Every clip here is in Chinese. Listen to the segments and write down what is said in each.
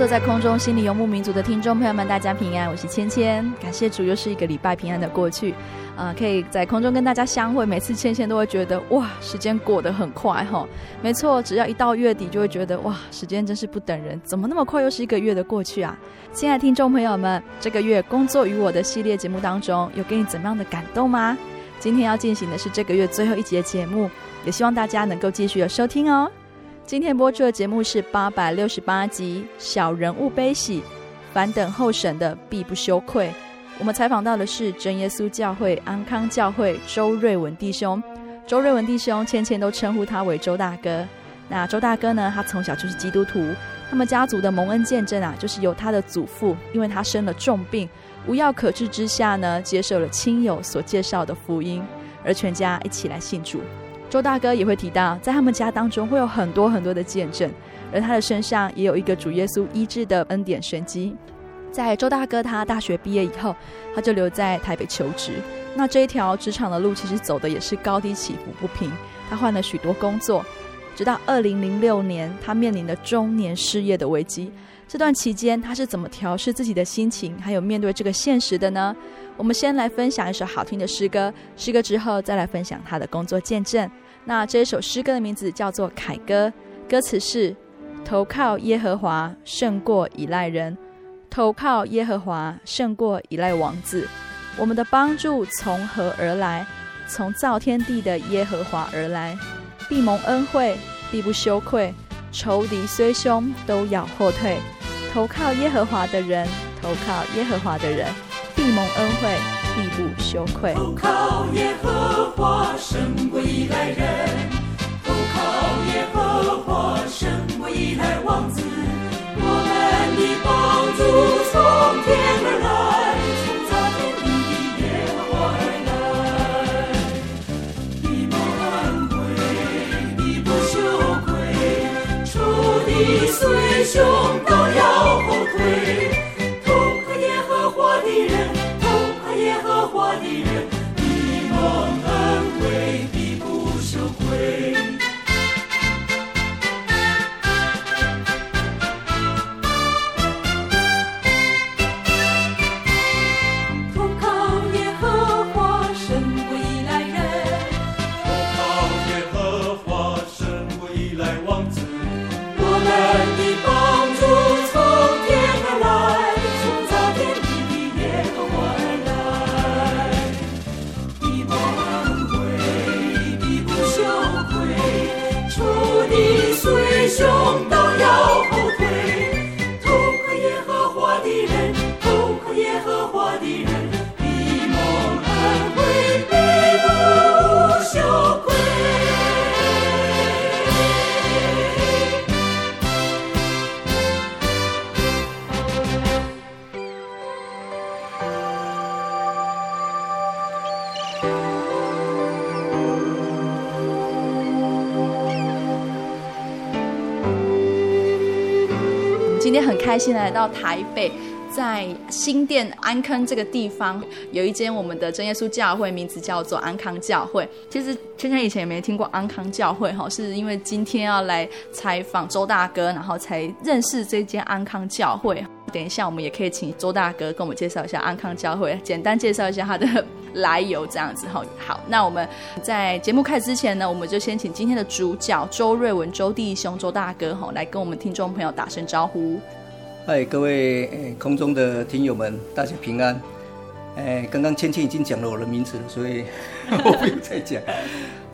坐在空中，心里游牧民族的听众朋友们，大家平安，我是芊芊。感谢主，又是一个礼拜平安的过去，啊、可以在空中跟大家相会。每次芊芊都会觉得，哇，时间过得很快哈。没错，只要一到月底，就会觉得，哇，时间真是不等人，怎么那么快又是一个月的过去啊？亲爱的听众朋友们，这个月工作与我的系列节目当中，有给你怎么样的感动吗？今天要进行的是这个月最后一集的节目，也希望大家能够继续的收听哦。今天播出的节目是八百六十八集《小人物悲喜，凡等候神的必不羞愧》。我们采访到的是真耶稣教会安康教会周瑞文弟兄。周瑞文弟兄，芊芊都称呼他为周大哥。那周大哥呢？他从小就是基督徒。他们家族的蒙恩见证啊，就是由他的祖父，因为他生了重病，无药可治之下呢，接受了亲友所介绍的福音，而全家一起来信主。周大哥也会提到，在他们家当中会有很多很多的见证，而他的身上也有一个主耶稣医治的恩典神迹。在周大哥他大学毕业以后，他就留在台北求职。那这一条职场的路其实走的也是高低起伏不平，他换了许多工作，直到二零零六年，他面临的中年失业的危机。这段期间，他是怎么调试自己的心情，还有面对这个现实的呢？我们先来分享一首好听的诗歌，诗歌之后再来分享他的工作见证。那这首诗歌的名字叫做《凯歌》，歌词是：投靠耶和华胜过倚赖人，投靠耶和华胜过倚赖王子。我们的帮助从何而来？从造天地的耶和华而来，必蒙恩惠，必不羞愧。仇敌虽凶，都要后退。投靠耶和华的人，投靠耶和华的人，必蒙恩惠，必不羞愧。投靠耶和华，胜过倚赖人；投靠耶和华，胜过倚赖王子。我们的帮助从天而来，从造天地的耶和华而来。必蒙恩惠，必不羞愧。仇敌虽凶。心来到台北，在新店安坑这个地方有一间我们的真耶稣教会，名字叫做安康教会。其实圈圈以前也没听过安康教会哈，是因为今天要来采访周大哥，然后才认识这间安康教会。等一下，我们也可以请周大哥跟我们介绍一下安康教会，简单介绍一下他的来由，这样子哈。好，那我们在节目开始之前呢，我们就先请今天的主角周瑞文周弟兄周大哥哈，来跟我们听众朋友打声招呼。嗨，各位空中的听友们，大家平安。哎，刚刚芊芊已经讲了我的名字了，所以 我不用再讲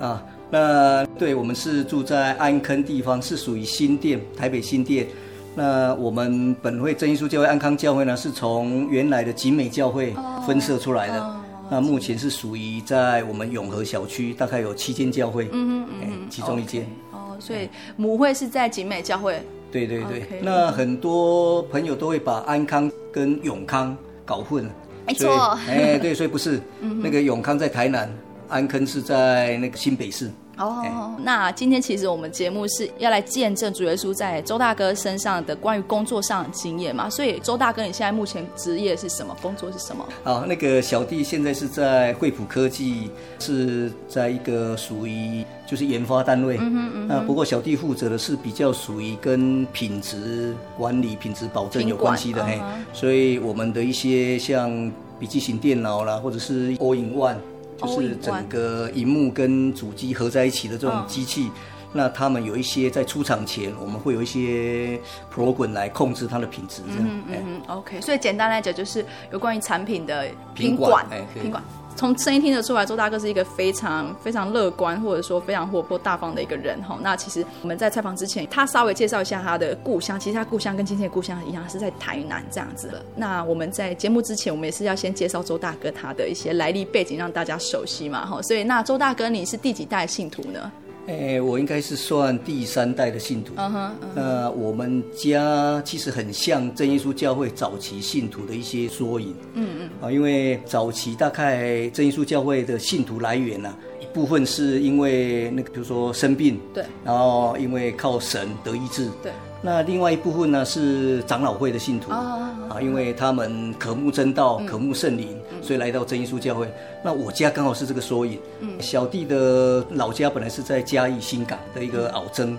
啊。那对，我们是住在安坑地方，是属于新店，台北新店。那我们本会真耶稣教会安康教会呢，是从原来的景美教会分社出来的。Oh, oh, 那目前是属于在我们永和小区，大概有七间教会，嗯嗯嗯，其中一间。哦，okay. oh, 所以母会是在景美教会。对对对。Okay. 那很多朋友都会把安康跟永康搞混了。没错。哎，对，所以不是，那个永康在台南，安坑是在那个新北市。哦、oh，那今天其实我们节目是要来见证主耶稣在周大哥身上的关于工作上的经验嘛，所以周大哥你现在目前职业是什么？工作是什么？好，那个小弟现在是在惠普科技，是在一个属于就是研发单位。嗯哼嗯哼。那不过小弟负责的是比较属于跟品质管理、品质保证有关系的嘿、嗯，所以我们的一些像笔记型电脑啦，或者是 All-in-One。就是整个荧幕跟主机合在一起的这种机器，那他们有一些在出厂前，我们会有一些 program 来控制它的品质，这样。嗯嗯。OK，所以简单来讲，就是有关于产品的品管，品管。从声音听得出来，周大哥是一个非常非常乐观，或者说非常活泼大方的一个人哈。那其实我们在采访之前，他稍微介绍一下他的故乡。其实他故乡跟今天的故乡一样，是在台南这样子的。那我们在节目之前，我们也是要先介绍周大哥他的一些来历背景，让大家熟悉嘛哈。所以，那周大哥你是第几代信徒呢？哎、欸，我应该是算第三代的信徒。嗯哼，那我们家其实很像真耶稣教会早期信徒的一些缩影。嗯嗯。啊，因为早期大概真耶稣教会的信徒来源呢、啊，一部分是因为那个，比如说生病。对。然后因为靠神得医治。对。那另外一部分呢，是长老会的信徒。啊，因为他们渴慕真道，渴慕圣灵。所以来到真耶稣教会，那我家刚好是这个缩影。嗯，小弟的老家本来是在嘉义新港的一个鳌曾。嗯，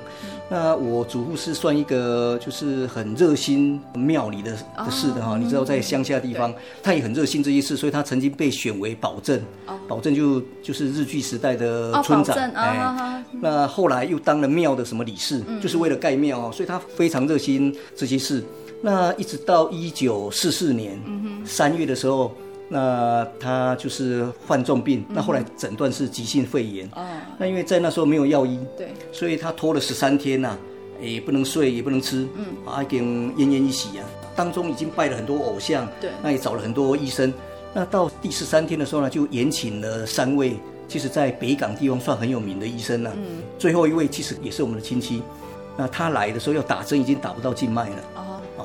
那我祖父是算一个就是很热心庙里的的事的哈，哦，你知道在乡下地方，他也很热心这些事，所以他曾经被选为保证。哦，保证就就是日据时代的村长。哦，哎，哦，那后来又当了庙的什么理事，嗯，就是为了盖庙啊，所以他非常热心这些事。那一直到一九四四年三月的时候。那他就是患重病，嗯、那后来诊断是急性肺炎。啊。那因为在那时候没有药医，对，所以他拖了十三天呐、啊，也不能睡，也不能吃，嗯，啊，已经奄奄一息啊。当中已经拜了很多偶像，对，那也找了很多医生。那到第十三天的时候呢，就延请了三位，其实在北港地方算很有名的医生了、啊。嗯。最后一位其实也是我们的亲戚，那他来的时候要打针，已经打不到静脉了。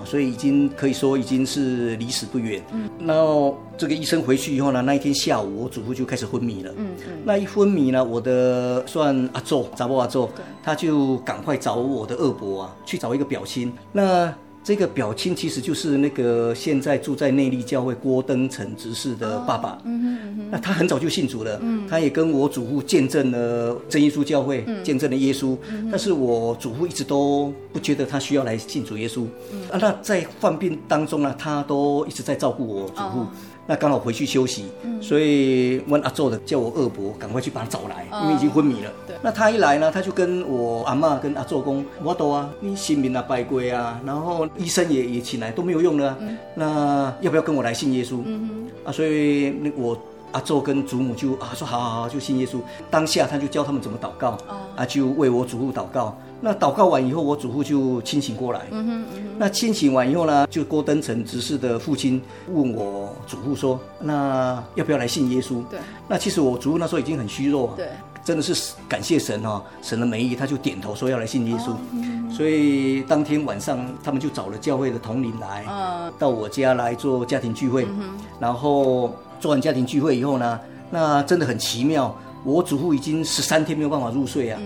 哦。所以已经可以说已经是离死不远。嗯，然后这个医生回去以后呢，那一天下午我祖父就开始昏迷了。嗯嗯，那一昏迷呢，我的算阿祖，查某阿祖，他就赶快找我的二伯啊，去找一个表亲。那这个表亲其实就是那个现在住在内力教会郭登成执事的爸爸。嗯哼嗯哼。那他很早就信主了。嗯。他也跟我祖父见证了真耶稣教会，见证了耶稣。嗯。但是我祖父一直都不觉得他需要来信主耶稣。嗯。啊，那在患病当中呢，他都一直在照顾我祖父。那刚好回去休息，嗯、所以问阿祖的叫我二伯赶快去把他找来，因为已经昏迷了。对。那他一来呢，他就跟我阿妈跟阿祖讲：“我都啊，你神明啊拜过啊，然后医生也也请来都没有用了、啊嗯，那要不要跟我来信耶稣？”嗯啊，所以那我阿祖跟祖母就啊说：“好好好，就信耶稣。”当下他就教他们怎么祷告，哦、啊，就为我祖父祷告。那祷告完以后，我祖父就清醒过来。嗯哼，嗯哼。那清醒完以后呢，就郭登成执事的父亲问我祖父说：“那要不要来信耶稣？”对。那其实我祖父那时候已经很虚弱。对。真的是感谢神哦，神的美意，他就点头说要来信耶稣。哦嗯。所以当天晚上，他们就找了教会的统领来，嗯，到我家来做家庭聚会。嗯。然后做完家庭聚会以后呢，那真的很奇妙，我祖父已经十三天没有办法入睡啊。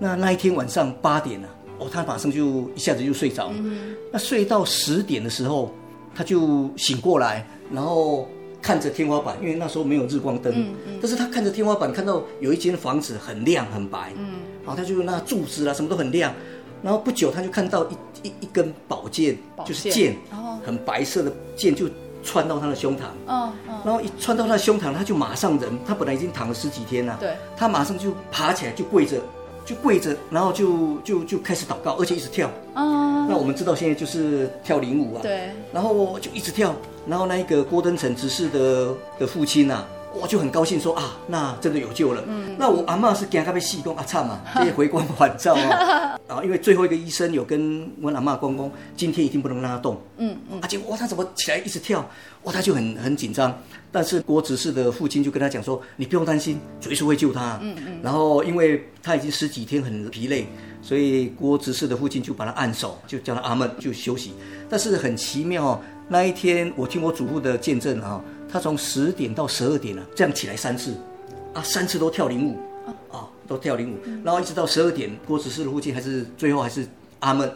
嗯那那一天晚上八点了，哦，他马上就一下子就睡着。嗯。那睡到十点的时候，他就醒过来，然后看着天花板，因为那时候没有日光灯，嗯嗯、但是他看着天花板，看到有一间房子很亮很白，嗯，然后他就那柱子啊什么都很亮，然后不久他就看到一一一根宝剑，宝剑。就是剑，哦、很白色的剑就穿到他的胸膛，哦哦、然后一穿到他的胸膛，他就马上人，他本来已经躺了十几天了，对，他马上就爬起来就跪着。就跪着，然后就就就开始祷告，而且一直跳。啊，那我们知道现在就是跳灵舞啊。对。然后就一直跳，然后那一个郭登成执事的的父亲呐、啊。我就很高兴说啊，那真的有救了。嗯，那我阿嬷是惊他被戏工啊唱嘛，这些回光返照啊。啊，因为最后一个医生有跟我阿妈公公，今天一定不能让他动。嗯嗯。而且哇，他怎么起来一直跳？哇，他就很很紧张。但是郭执事的父亲就跟他讲说，你不用担心，主耶稣会救他。嗯嗯。然后因为他已经十几天很疲累，所以郭执事的父亲就把他按手，就叫他阿门就休息。但是很奇妙，那一天我听我祖父的见证啊。他从十点到十二点啊，这样起来三次，啊，三次都跳领舞，啊，都跳领舞，然后一直到十二点，郭子师的父亲还是最后还是阿闷，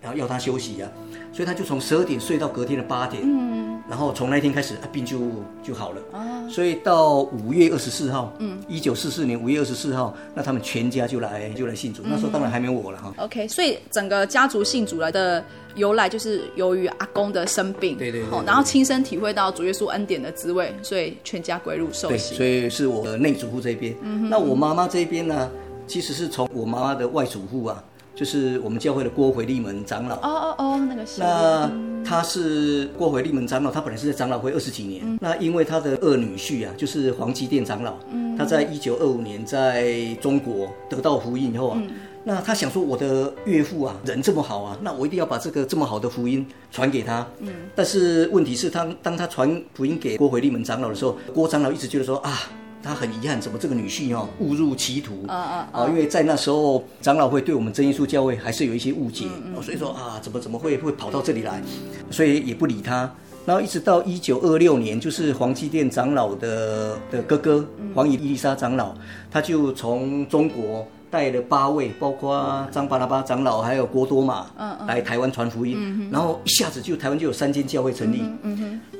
然后要他休息啊，所以他就从十二点睡到隔天的八点，嗯，然后从那天开始，病就就好了，啊，所以到五月二十四号，嗯，一九四四年五月二十四号，那他们全家就来就来信主，那时候当然还没有我了哈，OK，所以整个家族信主来的。由来就是由于阿公的生病，对对，然后亲身体会到主耶稣恩典的滋味，所以全家归入受洗。所以是我的内祖父这边。嗯。那我妈妈这边呢，其实是从我妈妈的外祖父啊，就是我们教会的郭回利门长老。哦哦哦，那个是。那他是郭回利门长老，他本来是在长老会二十几年。嗯、那因为他的二女婿啊，就是黄基殿长老，嗯、他在一九二五年在中国得到福音以后啊。嗯那他想说，我的岳父啊，人这么好啊，那我一定要把这个这么好的福音传给他。嗯。但是问题是他，当他传福音给郭回利门长老的时候，郭长老一直觉得说啊，他很遗憾，怎么这个女婿哦误入歧途。啊啊啊！因为在那时候，长老会对我们真耶稣教会还是有一些误解。嗯嗯。所以说啊，怎么怎么会会跑到这里来？所以也不理他。然后一直到一九二六年，就是黄基殿长老的的哥哥黄以伊丽莎长老，他就从中国。带了八位，包括张巴拉巴长老，还有郭多玛，来台湾传福音。然后一下子就台湾就有三间教会成立。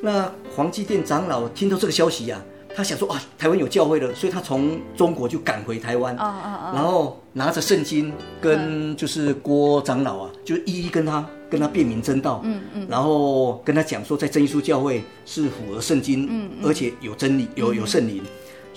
那黄基殿长老听到这个消息呀、啊，他想说啊，台湾有教会了，所以他从中国就赶回台湾。然后拿着圣经跟就是郭长老啊，就一一跟他跟他辨明真道。嗯嗯、然后跟他讲说，在真耶稣教会是符合圣经，嗯嗯、而且有真理，有有圣灵。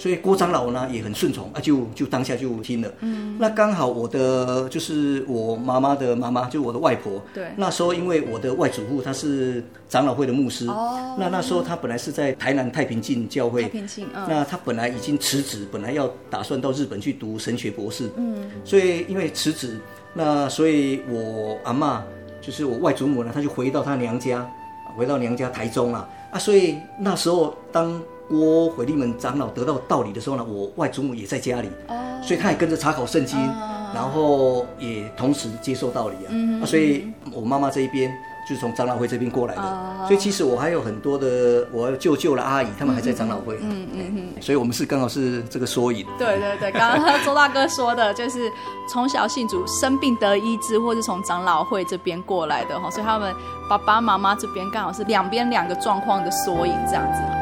所以郭长老呢也很顺从啊，就就当下就听了。嗯，那刚好我的就是我妈妈的妈妈，就我的外婆。对。那时候因为我的外祖父他是长老会的牧师。哦。那那时候他本来是在台南太平径教会。太平。那他本来已经辞职，本来要打算到日本去读神学博士。嗯。所以因为辞职，那所以我阿嬷就是我外祖母呢，她就回到她娘家，回到娘家台中啊啊，所以那时候当。郭回利门长老得到道理的时候呢，我外祖母也在家里，哦、所以他也跟着查考圣经，哦、然后也同时接受道理啊。嗯、啊，所以我妈妈这一边就是从长老会这边过来的，哦、所以其实我还有很多的我舅舅的阿姨，他们还在长老会。嗯嗯嗯。所以我们是刚好是这个缩影。对对对，刚刚周大哥说的就是从小信主，生病得医治，或是从长老会这边过来的哈，所以他们爸爸妈妈这边刚好是两边两个状况的缩影这样子。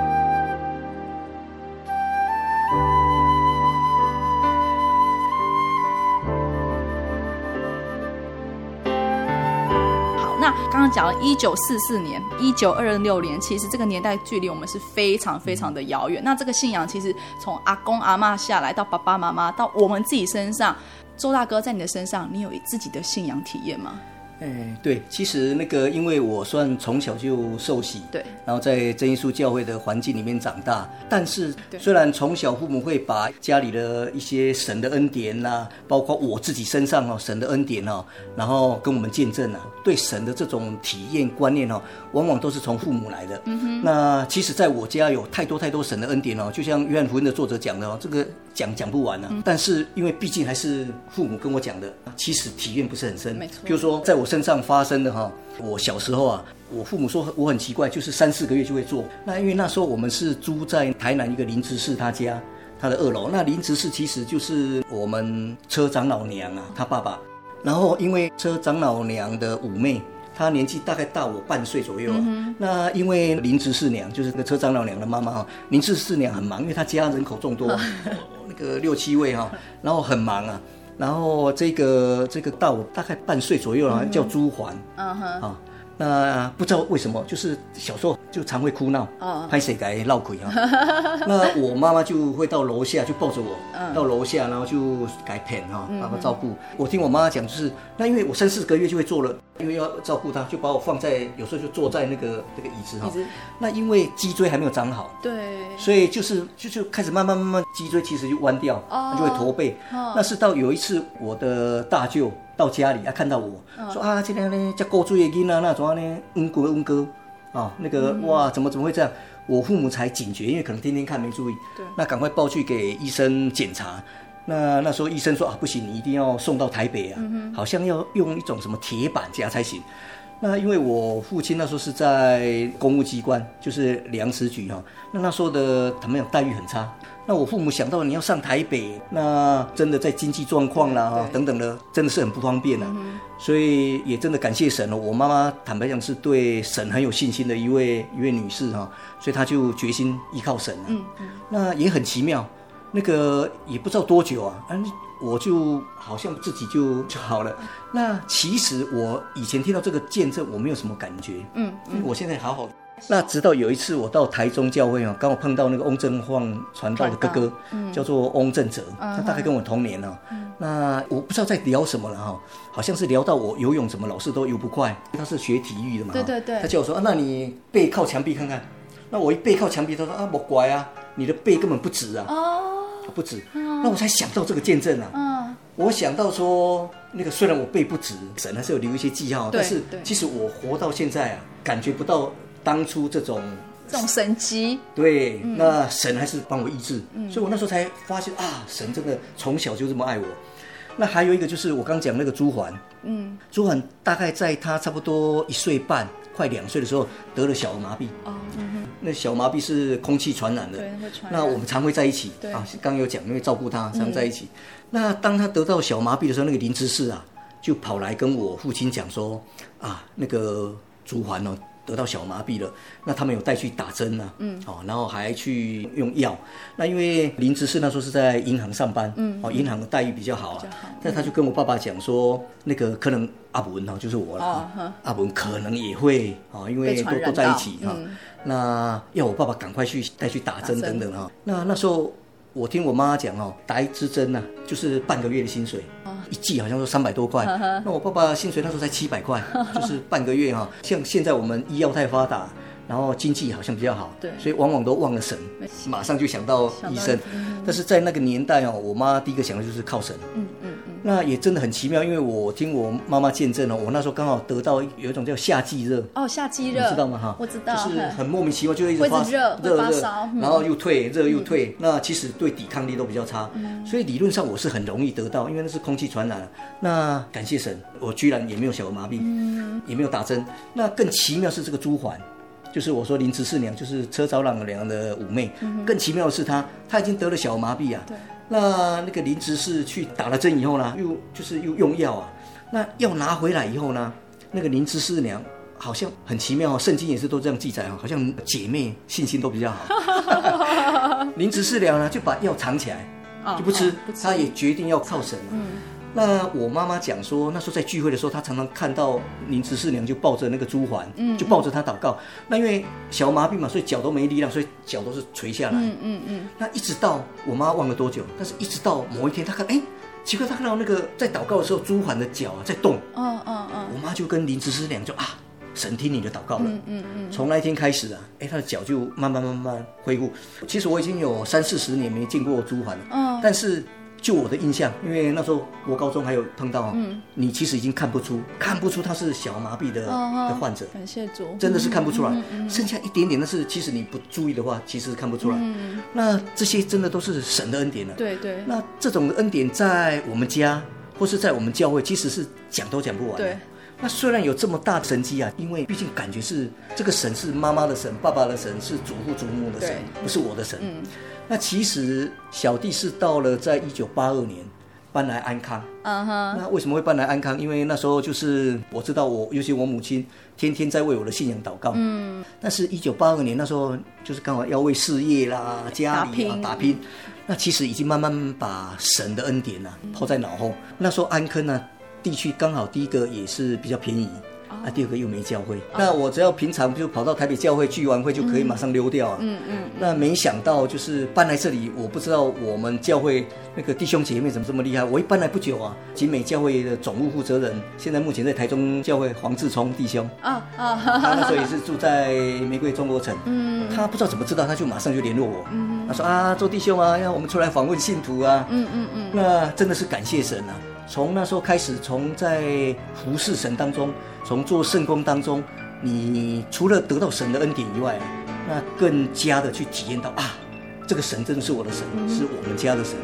刚刚讲了一九四四年、一九二六年，其实这个年代距离我们是非常非常的遥远。那这个信仰其实从阿公阿妈下来到爸爸妈妈到我们自己身上，周大哥在你的身上，你有自己的信仰体验吗？哎，对，其实那个，因为我算从小就受洗，对，然后在真耶稣教会的环境里面长大。但是，虽然从小父母会把家里的一些神的恩典呐、啊，包括我自己身上哦，神的恩典哦，然后跟我们见证啊，对神的这种体验观念哦，往往都是从父母来的。嗯哼。那其实，在我家有太多太多神的恩典哦，就像约翰福音的作者讲的哦，这个讲讲不完呢、啊。嗯、但是，因为毕竟还是父母跟我讲的，其实体验不是很深。没错。比如说，在我。身上发生的哈，我小时候啊，我父母说我很奇怪，就是三四个月就会做。那因为那时候我们是租在台南一个林执事他家，他的二楼。那林执事其实就是我们车长老娘啊，他爸爸。然后因为车长老娘的五妹。她年纪大概大我半岁左右啊。嗯、那因为林执事娘就是那个车长老娘的妈妈哈，林执事娘很忙，因为她家人口众多，那个六七位哈，然后很忙啊。然后这个这个到我大概半岁左右啊，叫朱环，嗯哼，啊。那不知道为什么，就是小时候就常会哭闹，拍谁该闹鬼啊？那我妈妈就会到楼下就抱着我，到楼下然后就改片哈，爸爸照顾。我听我妈妈讲，就是那因为我三四个月就会坐了，因为要照顾她，就把我放在有时候就坐在那个那个椅子哈。那因为脊椎还没有长好，对，所以就是就就开始慢慢慢慢脊椎其实就弯掉，它就会驼背。那是到有一次我的大舅。到家里啊，看到我说啊，今天呢这够注意音啊，那怎么呢？嗯哥嗯哥啊，那个哇，怎么怎么会这样？我父母才警觉，因为可能天天看没注意，对，那赶快抱去给医生检查。那那时候医生说啊，不行，你一定要送到台北啊，好像要用一种什么铁板夹才行。那因为我父亲那时候是在公务机关，就是粮食局哈，那那时候的他们讲待遇很差。那我父母想到你要上台北，那真的在经济状况啦哈等等的，真的是很不方便呐。所以也真的感谢神了。我妈妈坦白讲是对神很有信心的一位一位女士哈，所以她就决心依靠神了。嗯嗯。那也很奇妙，那个也不知道多久啊，嗯，我就好像自己就就好了。那其实我以前听到这个见证，我没有什么感觉。嗯嗯。我现在好好。那直到有一次我到台中教会啊，刚好碰到那个翁正晃传道的哥哥，嗯、叫做翁正哲，嗯、他大概跟我同年呢、啊。嗯、那我不知道在聊什么了哈，好像是聊到我游泳怎么老是都游不快，他是学体育的嘛。对对对。他叫我说啊，那你背靠墙壁看看。那我一背靠墙壁，他说啊，我乖啊，你的背根本不直啊。哦。不止。嗯、那我才想到这个见证啊。嗯。我想到说，那个虽然我背不直，神还是有留一些记号，但是其实我活到现在啊，感觉不到。当初这种这种神机，对，嗯、那神还是帮我医治，嗯、所以我那时候才发现啊，神真的从小就这么爱我。那还有一个就是我刚讲那个朱环，嗯，朱环大概在他差不多一岁半，快两岁的时候得了小儿麻痹。哦，嗯哼，那小儿麻痹是空气传染的，对，会传染。那我们常会在一起，对啊，刚有讲，因为照顾他，常在一起。嗯、那当他得到小麻痹的时候，那个林芝士啊，就跑来跟我父亲讲说，啊，那个朱环哦。得到小麻痹了，那他们有带去打针啊，嗯，哦，然后还去用药。那因为林执事那时候是在银行上班，嗯，哦，银行的待遇比较好啊。那他就跟我爸爸讲说，那个可能阿文哈，就是我了，阿文可能也会啊，因为都都在一起哈。那要我爸爸赶快去带去打针等等哈。那那时候我听我妈讲哦，打一支针呢，就是半个月的薪水。一季好像说三百多块，那我爸爸薪水那时候才七百块，就是半个月哈。像现在我们医药太发达，然后经济好像比较好，对，所以往往都忘了神，马上就想到医生。但是在那个年代哦，我妈第一个想的就是靠神。嗯嗯。那也真的很奇妙，因为我听我妈妈见证哦，我那时候刚好得到有一种叫夏季热哦，夏季热，你知道吗？哈，我知道，就是很莫名其妙，就一直发热热热，然后又退，热又退。那其实对抵抗力都比较差，所以理论上我是很容易得到，因为那是空气传染。那感谢神，我居然也没有小儿麻痹，也没有打针。那更奇妙是这个朱环，就是我说林执事娘，就是车长老娘的五妹。更奇妙的是她，她已经得了小儿麻痹啊。那那个林执事去打了针以后呢，又就是又用药啊。那药拿回来以后呢，那个林执事娘好像很奇妙哦，圣经也是都这样记载啊，好像姐妹信心都比较好。林执事娘呢就把药藏起来，就不吃，她也决定要靠神。嗯。那我妈妈讲说，那时候在聚会的时候，她常常看到林执事娘就抱着那个朱环，嗯，就抱着她祷告。那因为小麻痹嘛，所以脚都没力量，所以脚都是垂下来。嗯嗯嗯。那一直到我妈忘了多久，但是一直到某一天，她看，哎，奇怪，她看到那个在祷告的时候，朱环的脚啊在动。嗯嗯嗯。我妈就跟林执事娘就啊，神听你的祷告了。嗯嗯嗯。从那一天开始啊，哎，她的脚就慢慢慢慢恢复。其实我已经有三四十年没见过朱环了。嗯。但是。就我的印象，因为那时候我高中还有碰到，嗯，你其实已经看不出，看不出他是小儿麻痹的的患者。感谢主，真的是看不出来，剩下一点点，但是其实你不注意的话，其实看不出来。嗯，那这些真的都是神的恩典了。对对。那这种恩典在我们家或是在我们教会，其实是讲都讲不完。对。那虽然有这么大的神迹啊，因为毕竟感觉是这个神是妈妈的神，爸爸的神是祖父祖母的神，不是我的神。嗯。那其实小弟是到了在一九八二年，搬来安康。嗯哼。那为什么会搬来安康？因为那时候就是我知道我，尤其我母亲天天在为我的信仰祷告。嗯。那是一九八二年，那时候就是刚好要为事业啦、家里啊打拼。那其实已经慢慢把神的恩典啊抛在脑后。那时候安坑呢地区刚好第一个也是比较便宜。啊，第二个又没教会，那我只要平常就跑到台北教会聚完会就可以马上溜掉啊。嗯嗯。那没想到就是搬来这里，我不知道我们教会那个弟兄姐妹怎么这么厉害。我一搬来不久啊，集美教会的总务负责人，现在目前在台中教会黄志聪弟兄啊啊，他那时候也是住在玫瑰中国城。嗯。他不知道怎么知道，他就马上就联络我。嗯。他说啊，周弟兄啊，要我们出来访问信徒啊。嗯嗯嗯。那真的是感谢神啊！从那时候开始，从在服侍神当中。从做圣工当中，你除了得到神的恩典以外，那更加的去体验到啊，这个神真的是我的神，是我们家的神。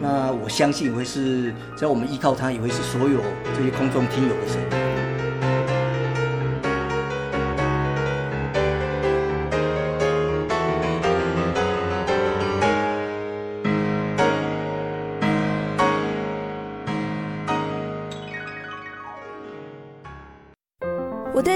那我相信也会是，只要我们依靠他，也会是所有这些空中听友的神。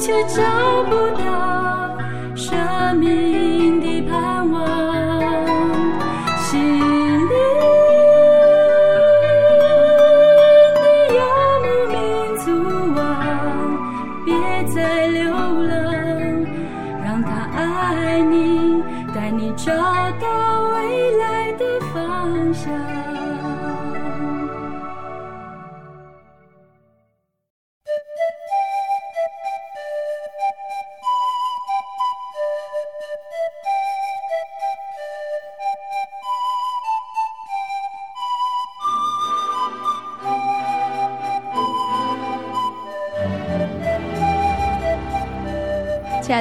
却找不到生命。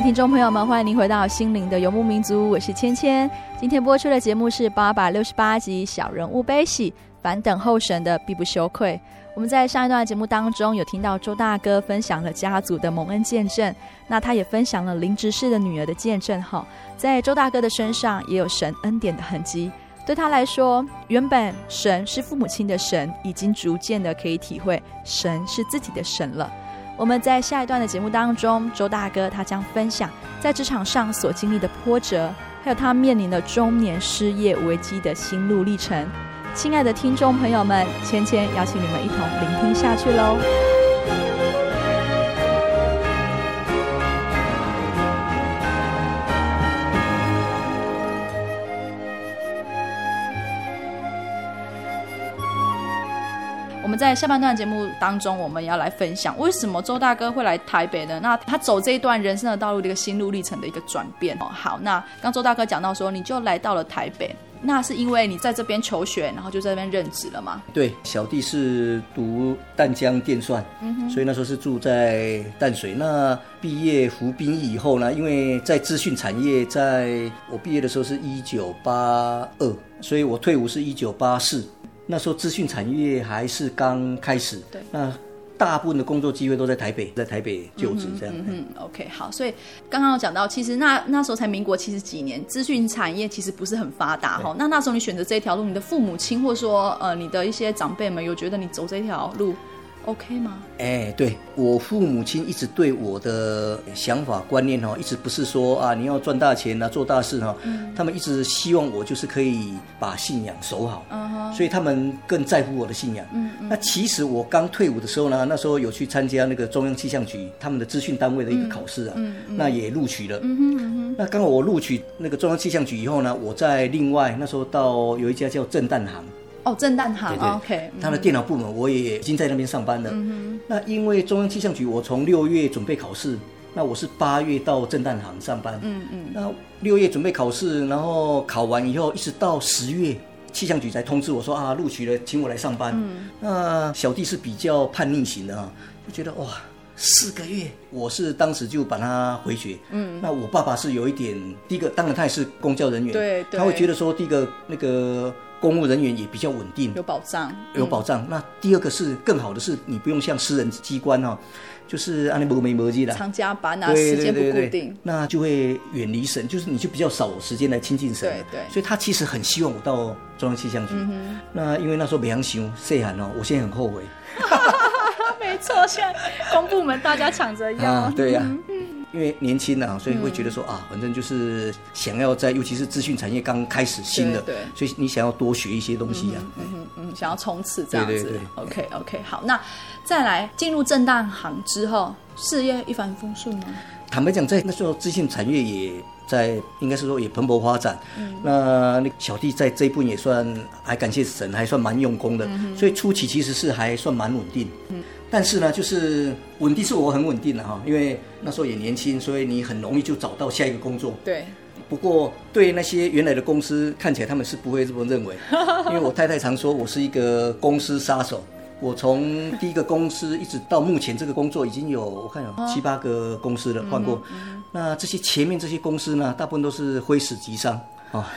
听众朋友们，欢迎您回到心灵的游牧民族，我是芊芊。今天播出的节目是八百六十八集《小人物悲喜》，凡等候神的必不羞愧。我们在上一段节目当中有听到周大哥分享了家族的蒙恩见证，那他也分享了林执事的女儿的见证。哈，在周大哥的身上也有神恩典的痕迹。对他来说，原本神是父母亲的神，已经逐渐的可以体会神是自己的神了。我们在下一段的节目当中，周大哥他将分享在职场上所经历的波折，还有他面临的中年失业危机的心路历程。亲爱的听众朋友们，芊芊邀请你们一同聆听下去喽。在下半段节目当中，我们要来分享为什么周大哥会来台北呢？那他走这一段人生的道路的一个心路历程的一个转变哦。好，那刚周大哥讲到说，你就来到了台北，那是因为你在这边求学，然后就在这边任职了吗？对，小弟是读淡江电算，嗯哼，所以那时候是住在淡水。那毕业服兵役以后呢，因为在资讯产业，在我毕业的时候是一九八二，所以我退伍是一九八四。那时候资讯产业还是刚开始，对，那大部分的工作机会都在台北，在台北就职这样。嗯，嗯，OK，好，所以刚刚有讲到，其实那那时候才民国七十几年，资讯产业其实不是很发达哈。那那时候你选择这条路，你的父母亲或者说呃你的一些长辈们有觉得你走这条路 OK 吗？哎，对，我父母亲一直对我的想法观念哦，一直不是说啊你要赚大钱啊做大事哈，嗯、他们一直希望我就是可以把信仰守好，所以他们更在乎我的信仰。嗯嗯，那其实我刚退伍的时候呢，那时候有去参加那个中央气象局他们的资讯单位的一个考试啊，那也录取了。嗯哼嗯哼，那刚好我录取那个中央气象局以后呢，我在另外那时候到有一家叫震旦行。哦，震旦行，OK，他的电脑部门我也已经在那边上班了。嗯，那因为中央气象局，我从六月准备考试，那我是八月到震旦行上班。嗯嗯，那六月准备考试，然后考完以后，一直到十月，气象局才通知我说啊，录取了，请我来上班。嗯，那小弟是比较叛逆型的啊，就觉得哇，四个月，我是当时就把他回绝。嗯，那我爸爸是有一点，第一个，当然他也是公教人员，对，对他会觉得说，第一个那个。公务人员也比较稳定，有保障，有保障。嗯、那第二个是更好的是，你不用像私人机关哈、哦，就是按那无没没记的，常加班啊，时间不固定，那就会远离神，就是你就比较少时间来亲近神。对对。所以他其实很希望我到中央气象局。嗯、那因为那时候没想想细汉哦，我现在很后悔。没错，现在公部门大家抢着要。啊、对呀、啊。嗯因为年轻啊，所以会觉得说、嗯、啊，反正就是想要在，尤其是资讯产业刚开始新的，对，对所以你想要多学一些东西啊，嗯嗯嗯，想要冲刺这样子。对对对，OK OK，好，那再来进入震旦行之后，事业一帆风顺吗？坦白讲，在那时候资讯产业也在，应该是说也蓬勃发展。嗯，那那小弟在这一部分也算还感谢神，还算蛮用功的，嗯、所以初期其实是还算蛮稳定。嗯。但是呢，就是稳定是我很稳定的哈，因为那时候也年轻，所以你很容易就找到下一个工作。对。不过对那些原来的公司看起来他们是不会这么认为，因为我太太常说我是一个公司杀手。我从第一个公司一直到目前这个工作已经有我看有七八个公司了换过。那这些前面这些公司呢，大部分都是挥死即伤啊。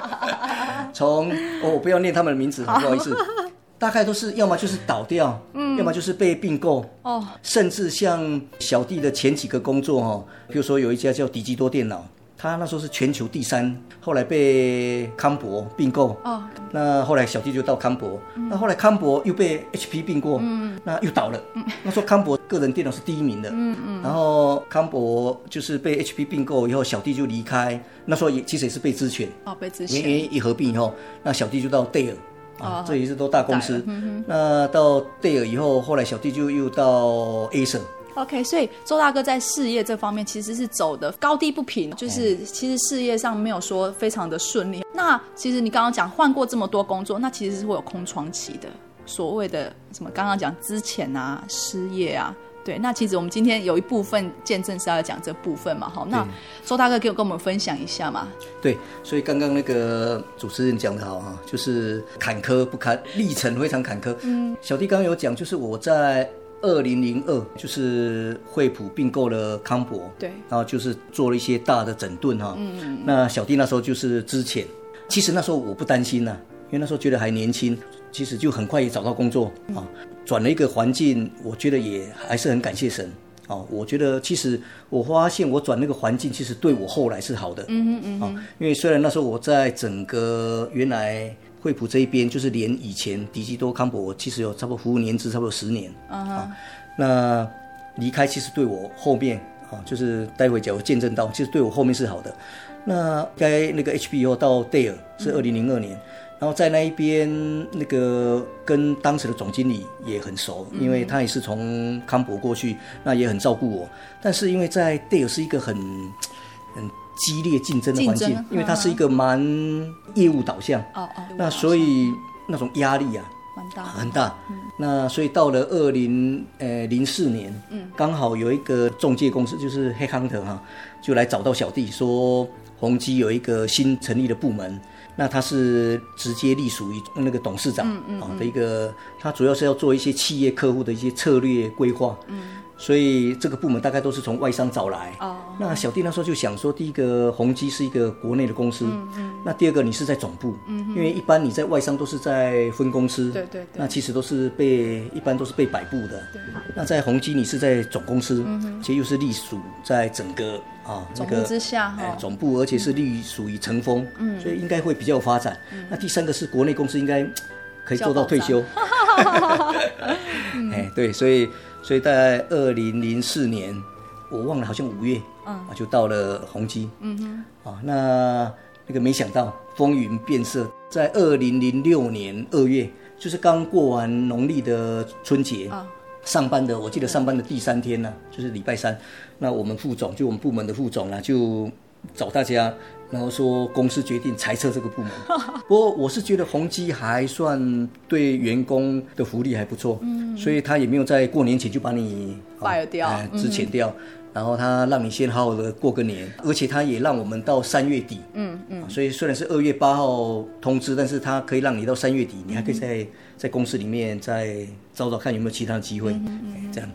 从哦，我不要念他们的名字，不好意思。大概都是要么就是倒掉，嗯，要么就是被并购，哦，甚至像小弟的前几个工作哈，比如说有一家叫迪基多电脑，他那时候是全球第三，后来被康柏并购，哦，那后来小弟就到康柏，嗯、那后来康柏又被 HP 并购，嗯，那又倒了，嗯，那时候康柏个人电脑是第一名的，嗯嗯，然后康柏就是被 HP 并购以后，小弟就离开，那时候也其实也是被资权，哦，被资权，因为一合并以后，那小弟就到戴尔。啊，这也是都大公司。嗯、那到戴尔以后，后来小弟就又到 Acer。OK，所以周大哥在事业这方面其实是走的高低不平，就是其实事业上没有说非常的顺利。嗯、那其实你刚刚讲换过这么多工作，那其实是会有空窗期的，所谓的什么刚刚讲之前啊、失业啊。对，那其实我们今天有一部分见证是要讲这部分嘛，好，那周大哥给我跟我们分享一下嘛。对，所以刚刚那个主持人讲的好哈，就是坎坷不堪，历程非常坎坷。嗯，小弟刚刚有讲，就是我在二零零二，就是惠普并购了康柏，对，然后就是做了一些大的整顿哈。嗯嗯。那小弟那时候就是之前，其实那时候我不担心呐、啊，因为那时候觉得还年轻。其实就很快也找到工作啊，转了一个环境，我觉得也还是很感谢神哦。我觉得其实我发现我转那个环境，其实对我后来是好的。嗯嗯嗯。因为虽然那时候我在整个原来惠普这一边，就是连以前迪基多康博，其实有差不多服务年资差不多十年。啊。那离开其实对我后面啊，就是待会讲我见证到，其实对我后面是好的。那该那个后到戴尔是二零零二年。然后在那一边，那个跟当时的总经理也很熟，因为他也是从康博过去，那也很照顾我。但是因为在戴尔是一个很很激烈竞争的环境，因为它是一个蛮业务导向，哦哦，那所以那种压力啊，蛮大，很大。那所以到了二零呃零四年，嗯，刚好有一个中介公司，就是 Headhunter 哈，就来找到小弟说，宏基有一个新成立的部门。那他是直接隶属于那个董事长啊的一个，他主要是要做一些企业客户的一些策略规划。嗯。所以这个部门大概都是从外商找来。哦。那小弟那时候就想说，第一个宏基是一个国内的公司。嗯嗯。那第二个你是在总部。嗯。因为一般你在外商都是在分公司。对对。那其实都是被一般都是被摆布的。对。那在宏基你是在总公司，其实又是隶属在整个啊那个之下哈总部，而且是隶属于成峰。嗯。所以应该会比较有发展。嗯。那第三个是国内公司，应该可以做到退休。哎，对，所以所以在二零零四年，我忘了好像五月，嗯，就到了宏基，嗯哼，啊，那那个没想到风云变色，在二零零六年二月，就是刚过完农历的春节，啊，上班的，我记得上班的第三天呢，就是礼拜三，那我们副总就我们部门的副总呢，就找大家。然后说公司决定裁撤这个部门，不过我是觉得宏基还算对员工的福利还不错，嗯，所以他也没有在过年前就把你 fire 掉，哎，之前掉，然后他让你先好好的过个年，而且他也让我们到三月底，嗯嗯，所以虽然是二月八号通知，但是他可以让你到三月底，你还可以在在公司里面再找找看有没有其他的机会，这样。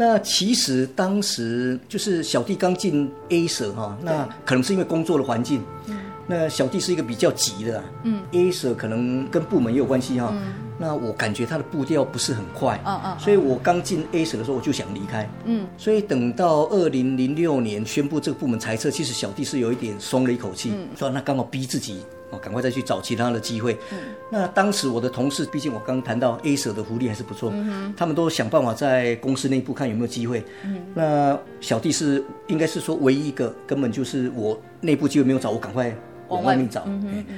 那其实当时就是小弟刚进 Acer 哈，那可能是因为工作的环境，嗯，那小弟是一个比较急的，嗯，Acer 可能跟部门也有关系哈，嗯，那我感觉他的步调不是很快，嗯嗯，所以我刚进 Acer 的时候我就想离开，嗯，所以等到二零零六年宣布这个部门裁撤，其实小弟是有一点松了一口气，嗯，说那刚好逼自己。哦，赶快再去找其他的机会。嗯，那当时我的同事，毕竟我刚谈到 Acer 的福利还是不错，嗯，他们都想办法在公司内部看有没有机会。嗯，那小弟是应该是说唯一一个，根本就是我内部机会没有找，我赶快。往外面找，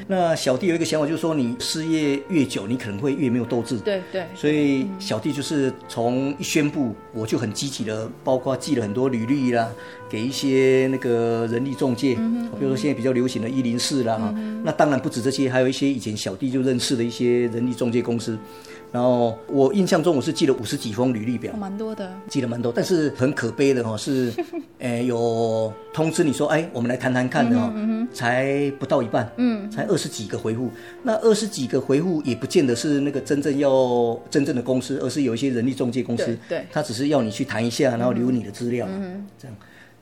那小弟有一个想法，就是说你失业越久，你可能会越没有斗志。对对。所以小弟就是从一宣布，我就很积极的，包括寄了很多履历啦，给一些那个人力中介，比如说现在比较流行的一零四啦，嗯，那当然不止这些，还有一些以前小弟就认识的一些人力中介公司。然后我印象中我是寄了五十几封履历表，蛮多的，寄了蛮多，但是很可悲的哈，是，诶有通知你说，哎，我们来谈谈看的哈，才不到一半，嗯，才二十几个回复，那二十几个回复也不见得是那个真正要真正的公司，而是有一些人力中介公司，对，他只是要你去谈一下，然后留你的资料，嗯，这样，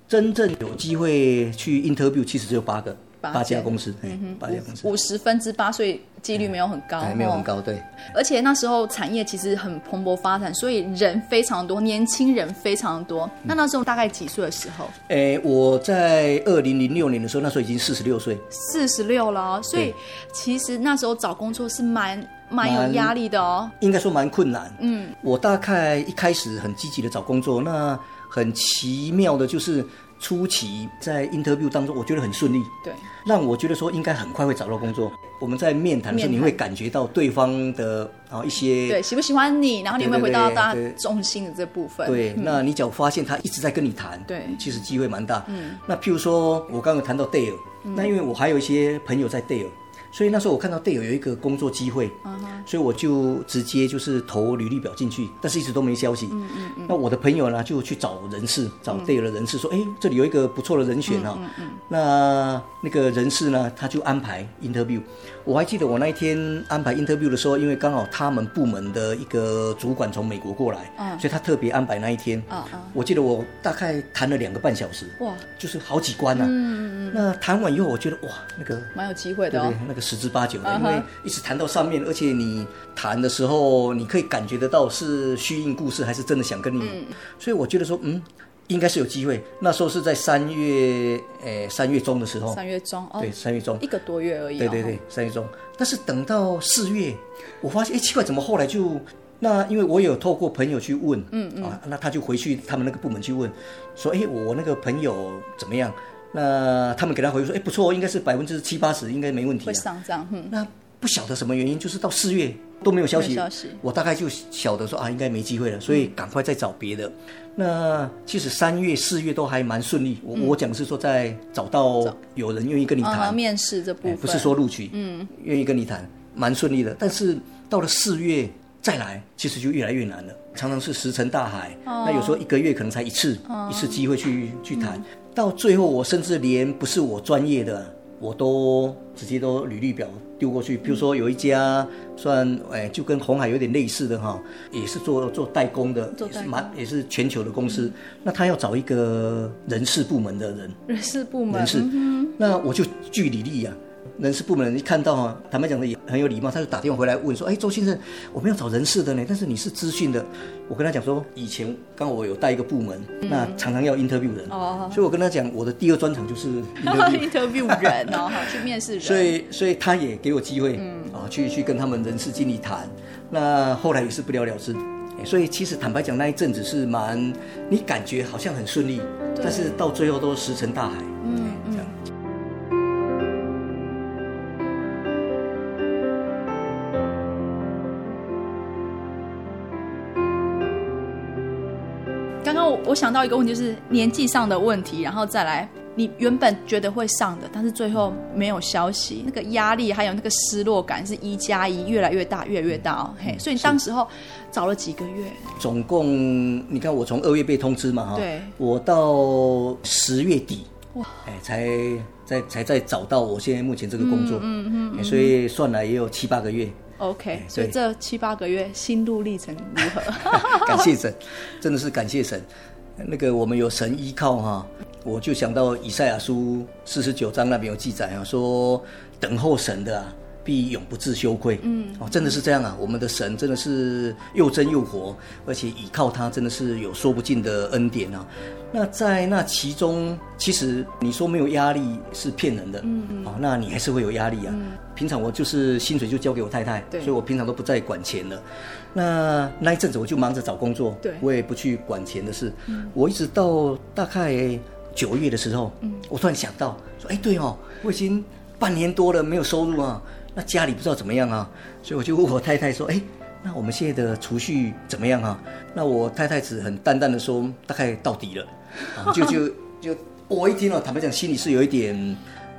真正有机会去 interview 其实只有八个。八家公司，嗯哼，八家公司，五十分之八，所以几率没有很高，没有很高，对。而且那时候产业其实很蓬勃发展，所以人非常多，年轻人非常多。那那时候大概几岁的时候？诶，我在二零零六年的时候，那时候已经四十六岁，四十六了。所以其实那时候找工作是蛮蛮有压力的哦，应该说蛮困难。嗯，我大概一开始很积极的找工作，那很奇妙的就是。初期在 interview 当中，我觉得很顺利，对，让我觉得说应该很快会找到工作。我们在面谈的时候，你会感觉到对方的啊一些对喜不喜欢你，然后你有没有回到大家中心的这部分。对，那你只要发现他一直在跟你谈，对，其实机会蛮大。嗯，那譬如说我刚刚谈到 Dale，那因为我还有一些朋友在 Dell。所以那时候我看到 Dell 有一个工作机会，uh. 所以我就直接就是投履历表进去，但是一直都没消息。嗯嗯嗯。那我的朋友呢就去找人事，找 Dell 的人事说：“哎、嗯，这里有一个不错的人选啊。嗯”嗯嗯。那那个人事呢，他就安排 interview。我还记得我那一天安排 interview 的时候，因为刚好他们部门的一个主管从美国过来，嗯，所以他特别安排那一天。我记得我大概谈了两个半小时，哇，就是好几关呢、啊。嗯嗯嗯。那谈完以后，我觉得哇，那个蛮有机会的、对，那个十之八九的，因为一直谈到上面，而且你谈的时候，你可以感觉得到是虚应故事还是真的想跟你，嗯、所以我觉得说，嗯。应该是有机会。那时候是在三月，诶，三月中的时候。三月中，哦、对，三月中，一个多月而已、哦。对对对，三月中。但是等到四月，我发现，哎，奇怪，怎么后来就那？因为我有透过朋友去问，嗯嗯，啊，那他就回去他们那个部门去问，说，哎，我那个朋友怎么样？那他们给他回复说，哎，不错，应该是百分之七八十，应该没问题。会上涨，嗯。那不晓得什么原因，就是到四月都没有消息，消息我大概就晓得说啊，应该没机会了，所以赶快再找别的。嗯那其实三月、四月都还蛮顺利。我我讲是说，在找到有人愿意跟你谈面试这部分，不是说录取，嗯，愿意跟你谈，蛮顺利的。但是到了四月再来，其实就越来越难了。常常是石沉大海。那有时候一个月可能才一次，一次机会去去谈。到最后，我甚至连不是我专业的，我都直接都履历表。丢过去，比如说有一家算哎，就跟红海有点类似的哈，也是做做代工的，也是蛮也是全球的公司。嗯、那他要找一个人事部门的人，人事部门，人事，嗯、那我就据履历啊，人事部门人一看到哈，坦白讲的也很有礼貌，他就打电话回来问说：“哎，周先生，我们要找人事的呢，但是你是资讯的。”我跟他讲说，以前刚好我有带一个部门，嗯、那常常要 interview 人，哦，所以我跟他讲，我的第二专长就是 interview, interview 人哦，去面试人。所以，所以他也给我机会，嗯，啊，去去跟他们人事经理谈。那后来也是不了了之。所以其实坦白讲，那一阵子是蛮，你感觉好像很顺利，但是到最后都石沉大海。嗯。我想到一个问题，就是年纪上的问题，然后再来，你原本觉得会上的，但是最后没有消息，那个压力还有那个失落感是一加一越来越大，越来越大哦。嘿，所以你当时候找了几个月？总共你看，我从二月被通知嘛，哈，对，我到十月底，哇，哎，才才才再找到我现在目前这个工作，嗯嗯，嗯，所以算来也有七八个月。OK，所以这七八个月心路历程如何？感谢神，真的是感谢神。那个我们有神依靠哈，我就想到以赛亚书四十九章那边有记载啊，说等候神的，必永不自羞愧。嗯，哦，真的是这样啊，我们的神真的是又真又活，而且倚靠他真的是有说不尽的恩典啊。那在那其中，其实你说没有压力是骗人的，嗯嗯，哦，那你还是会有压力啊。嗯，平常我就是薪水就交给我太太，对，所以我平常都不再管钱了。那那一阵子我就忙着找工作，对，我也不去管钱的事。嗯，我一直到大概九月的时候，嗯，我突然想到说，哎，对哦，我已经半年多了没有收入啊，那家里不知道怎么样啊，所以我就问我太太说，哎。那我们现在的储蓄怎么样啊？那我太太只很淡淡的说，大概到底了，啊、就就就我一听了，坦白讲，心里是有一点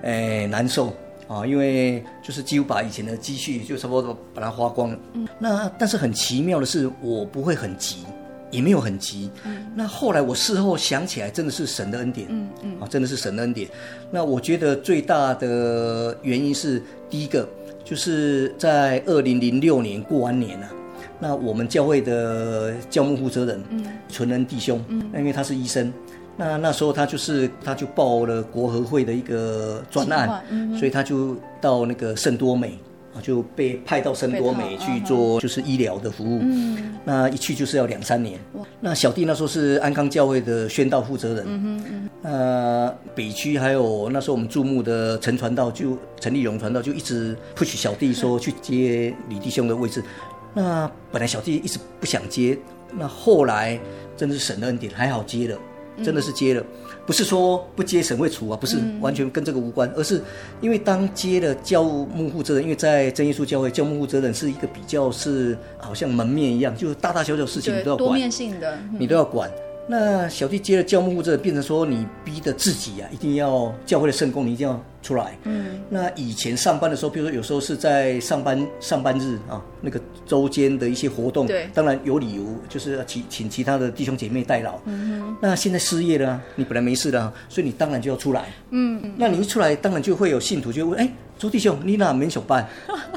诶、欸、难受啊，因为就是几乎把以前的积蓄就差不多把它花光了。嗯。那但是很奇妙的是，我不会很急，也没有很急。嗯。那后来我事后想起来，真的是神的恩典。嗯嗯。啊，真的是神的恩典。那我觉得最大的原因是第一个。就是在二零零六年过完年啊，那我们教会的教牧负责人，嗯，纯仁弟兄，嗯，因为他是医生，那那时候他就是他就报了国合会的一个专案，嗯，所以他就到那个圣多美。就被派到圣多美去做，就是医疗的服务。嗯，那一去就是要两三年。那小弟那时候是安康教会的宣道负责人。嗯嗯。呃，北区还有那时候我们注目的陈传道，就陈立荣传道，就一直 push 小弟说去接李弟兄的位置。那本来小弟一直不想接，那后来真的是神的恩典，还好接了，真的是接了。不是说不接神会处啊，不是完全跟这个无关，嗯、而是因为当接了教牧负责人，因为在真耶稣教会教牧负责人是一个比较是好像门面一样，就是大大小小事情你都要管，多面性的，你都要管。那小弟接了教牧负责人，变成说你逼的自己啊，一定要教会的圣工，你一定要出来。嗯。那以前上班的时候，比如说有时候是在上班上班日啊，那个周间的一些活动，对，当然有理由，就是要请请其他的弟兄姐妹代劳。嗯哼。那现在失业了，你本来没事的，所以你当然就要出来。嗯嗯。那你一出来，当然就会有信徒就会问：哎，周弟兄，你哪没上班？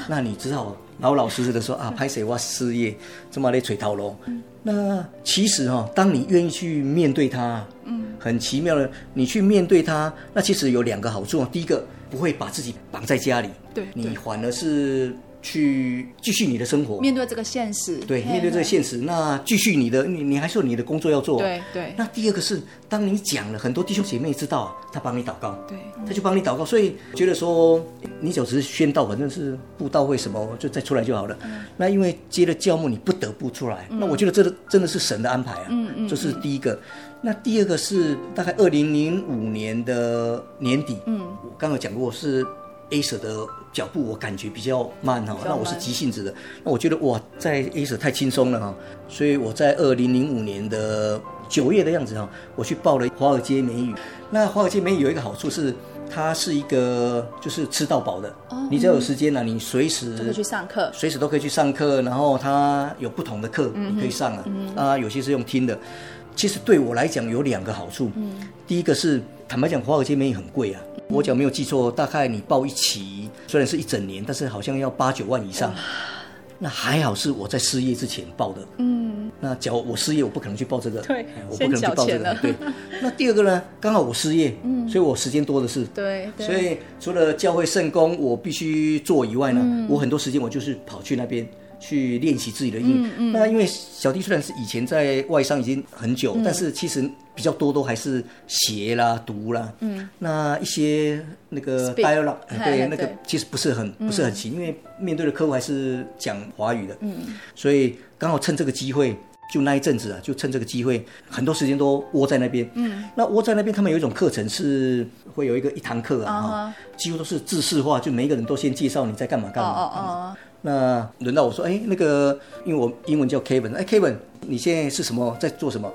那你只好老老实实的说啊，拍谁我失业，这么来垂头喽。嗯那其实哈，当你愿意去面对它，嗯，很奇妙的，你去面对它，那其实有两个好处。第一个，不会把自己绑在家里，对，你反而是。去继续你的生活，面对这个现实，对，面对这个现实，那继续你的，你你还是有你的工作要做，对对。那第二个是，当你讲了，很多弟兄姐妹知道，他帮你祷告，对，他就帮你祷告，所以觉得说，你只是宣道，反正是布道会什么，就再出来就好了。那因为接了教牧，你不得不出来。那我觉得这个真的是神的安排啊，嗯嗯，这是第一个。那第二个是大概二零零五年的年底，嗯，我刚刚讲过是。Acer 的脚步我感觉比较慢哈，那我是急性子的，那我觉得哇，在 Acer 太轻松了哈，所以我在二零零五年的九月的样子哈，我去报了华尔街美语。那华尔街美语有一个好处是，它是一个就是吃到饱的，哦、你只要有时间呢，你随时可以去上课，随时都可以去上课，然后它有不同的课你可以上啊，嗯、啊有些是用听的。其实对我来讲有两个好处，嗯、第一个是坦白讲，华尔街美语很贵啊。我讲没有记错，大概你报一期，虽然是一整年，但是好像要八九万以上。那还好是我在失业之前报的。嗯，那假如我失业，我不可能去报这个，对，我不可能去报这个，对。那第二个呢，刚好我失业，嗯，所以我时间多的是，对，所以除了教会圣工我必须做以外呢，我很多时间我就是跑去那边。去练习自己的英语。嗯嗯、那因为小弟虽然是以前在外商已经很久，嗯、但是其实比较多都还是写啦、读啦。嗯，那一些那个 dialogue，对，那个其实不是很不是很行，嗯、因为面对的客户还是讲华语的。嗯，所以刚好趁这个机会，就那一阵子啊，就趁这个机会，很多时间都窝在那边。嗯，那窝在那边，他们有一种课程是会有一个一堂课啊，哈、uh，huh. 几乎都是制式化，就每一个人都先介绍你在干嘛干嘛。哦哦哦。那轮到我说，哎，那个，因为我英文叫 Kevin，哎，Kevin，你现在是什么，在做什么？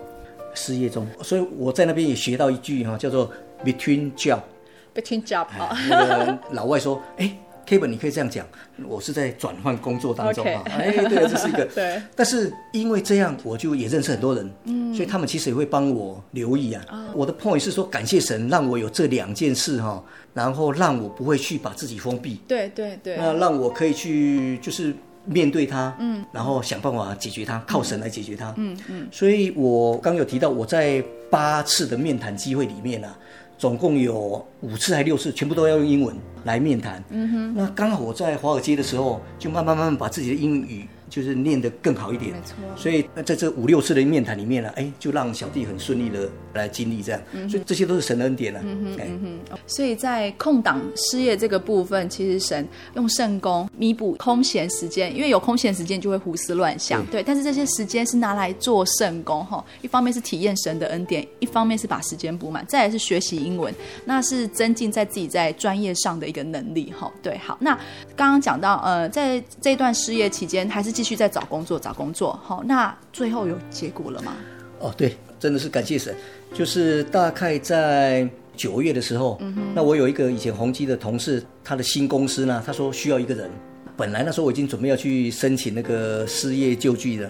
失业中，所以我在那边也学到一句哈，叫做 Between job，Between job 啊。那个老外说，哎。Kevin，你可以这样讲，我是在转换工作当中啊。哎对，这是一个。对。但是因为这样，我就也认识很多人，嗯，所以他们其实也会帮我留意啊。哦、我的 point 是说，感谢神让我有这两件事哈，然后让我不会去把自己封闭。对对对。那让我可以去就是面对它，嗯，然后想办法解决它，靠神来解决它。嗯嗯。所以我刚有提到，我在八次的面谈机会里面啊。总共有五次还六次，全部都要用英文来面谈。嗯哼，那刚好我在华尔街的时候，就慢慢慢慢把自己的英语。就是念得更好一点，没错。所以在这五六次的面谈里面呢，哎，就让小弟很顺利的来经历这样，嗯、所以这些都是神的恩典了。嗯哼，嗯哼。所以在空档失业这个部分，其实神用圣工弥补空闲时间，因为有空闲时间就会胡思乱想，对，对。但是这些时间是拿来做圣工哈，一方面是体验神的恩典，一方面是把时间补满，再来是学习英文，那是增进在自己在专业上的一个能力哈。对，好。那刚刚讲到呃，在这段失业期间，还是继续在找工作，找工作，好，那最后有结果了吗？哦，对，真的是感谢神，就是大概在九月的时候，嗯，那我有一个以前宏基的同事，他的新公司呢，他说需要一个人，本来那时候我已经准备要去申请那个失业救济了，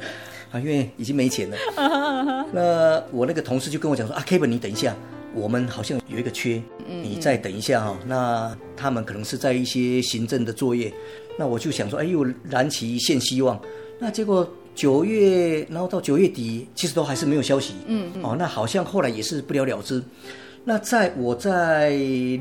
啊，因为已经没钱了，那我那个同事就跟我讲说啊，Kevin，你等一下，我们好像有一个缺，你再等一下哈，那他们可能是在一些行政的作业。那我就想说，哎呦，燃起一线希望。那结果九月，然后到九月底，其实都还是没有消息。嗯，嗯哦，那好像后来也是不了了之。那在我在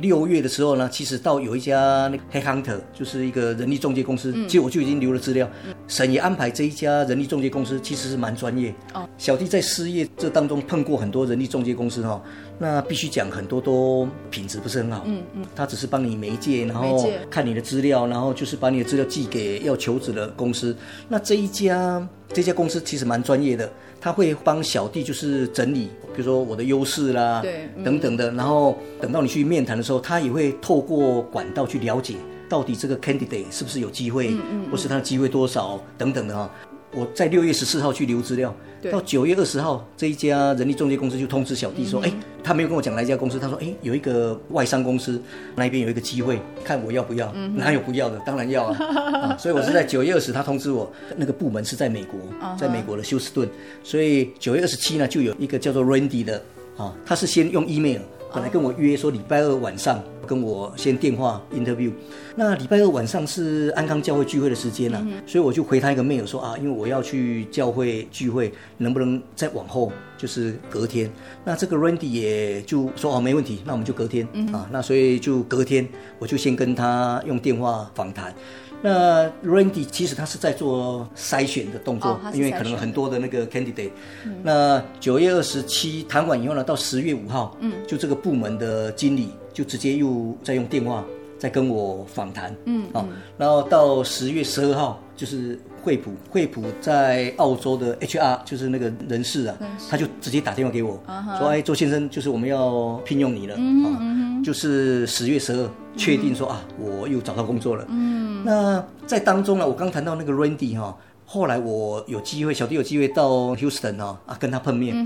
六月的时候呢，其实到有一家那个 Headhunter，就是一个人力中介公司，嗯、其实我就已经留了资料。嗯、神也安排这一家人力中介公司，其实是蛮专业。哦，小弟在失业这当中碰过很多人力中介公司哈、哦，那必须讲很多都品质不是很好。嗯嗯，他只是帮你媒介，然后看你的资料，然后就是把你的资料寄给要求职的公司。那这一家这家公司其实蛮专业的。他会帮小弟就是整理，比如说我的优势啦，对，嗯、等等的，然后等到你去面谈的时候，他也会透过管道去了解到底这个 candidate 是不是有机会，嗯嗯嗯、或是他的机会多少等等的哈。我在六月十四号去留资料，对到九月二十号，这一家人力中介公司就通知小弟说，哎、嗯，他没有跟我讲哪一家公司，他说，哎，有一个外商公司那边有一个机会，看我要不要？嗯、哪有不要的？当然要啊！啊所以我是在九月二十，他通知我，那个部门是在美国，在美国的休斯顿，所以九月二十七呢，就有一个叫做 Randy 的啊，他是先用 email。本来跟我约说礼拜二晚上跟我先电话 interview，那礼拜二晚上是安康教会聚会的时间呢，啊，嗯、所以我就回他一个 mail 说啊，因为我要去教会聚会，能不能再往后，就是隔天？那这个 Randy 也就说哦，没问题，那我们就隔天，嗯、啊，那所以就隔天我就先跟他用电话访谈。那 Randy 其实他是在做筛选的动作，哦、因为可能很多的那个 candidate。嗯、那九月二十七谈完以后呢，到十月五号，嗯，就这个部门的经理就直接又在用电话在跟我访谈，嗯，啊、哦，然后到十月十二号就是惠普，惠普在澳洲的 HR 就是那个人事啊，是他就直接打电话给我，啊、说，哎，周先生，就是我们要聘用你了，嗯哼嗯哼，就是十月十二确定说啊，我又找到工作了，嗯。那在当中呢，我刚谈到那个 Randy 哈，后来我有机会，小弟有机会到 Houston 啊，啊跟他碰面。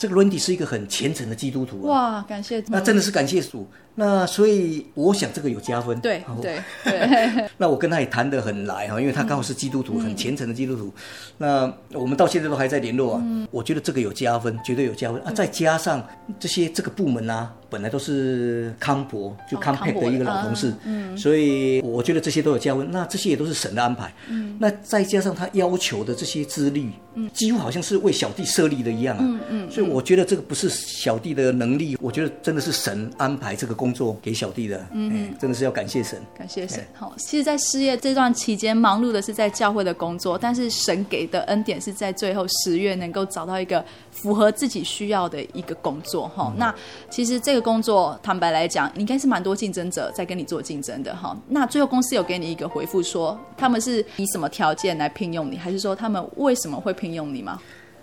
这个 Randy 是一个很虔诚的基督徒啊。哇，感谢主。那真的是感谢主。那所以我想这个有加分。对对 对。那我跟他也谈得很来哈，因为他刚好是基督徒，很虔诚的基督徒。那我们到现在都还在联络啊。我觉得这个有加分，绝对有加分啊。再加上这些这个部门啊。本来都是康博，就康佩的一个老同事，嗯，所以我觉得这些都有加分。那这些也都是神的安排，嗯，那再加上他要求的这些资历，嗯，几乎好像是为小弟设立的一样啊，嗯嗯，所以我觉得这个不是小弟的能力，我觉得真的是神安排这个工作给小弟的，嗯，真的是要感谢神，感谢神。好，其实，在失业这段期间，忙碌的是在教会的工作，但是神给的恩典是在最后十月能够找到一个符合自己需要的一个工作，哈、嗯。那其实这个工作，坦白来讲，应该是蛮多竞争者在跟你做竞争的，哈。那最后公司有给你一个回复，说他们是以什么条件来聘用你，还是说他们为什么会聘用你吗？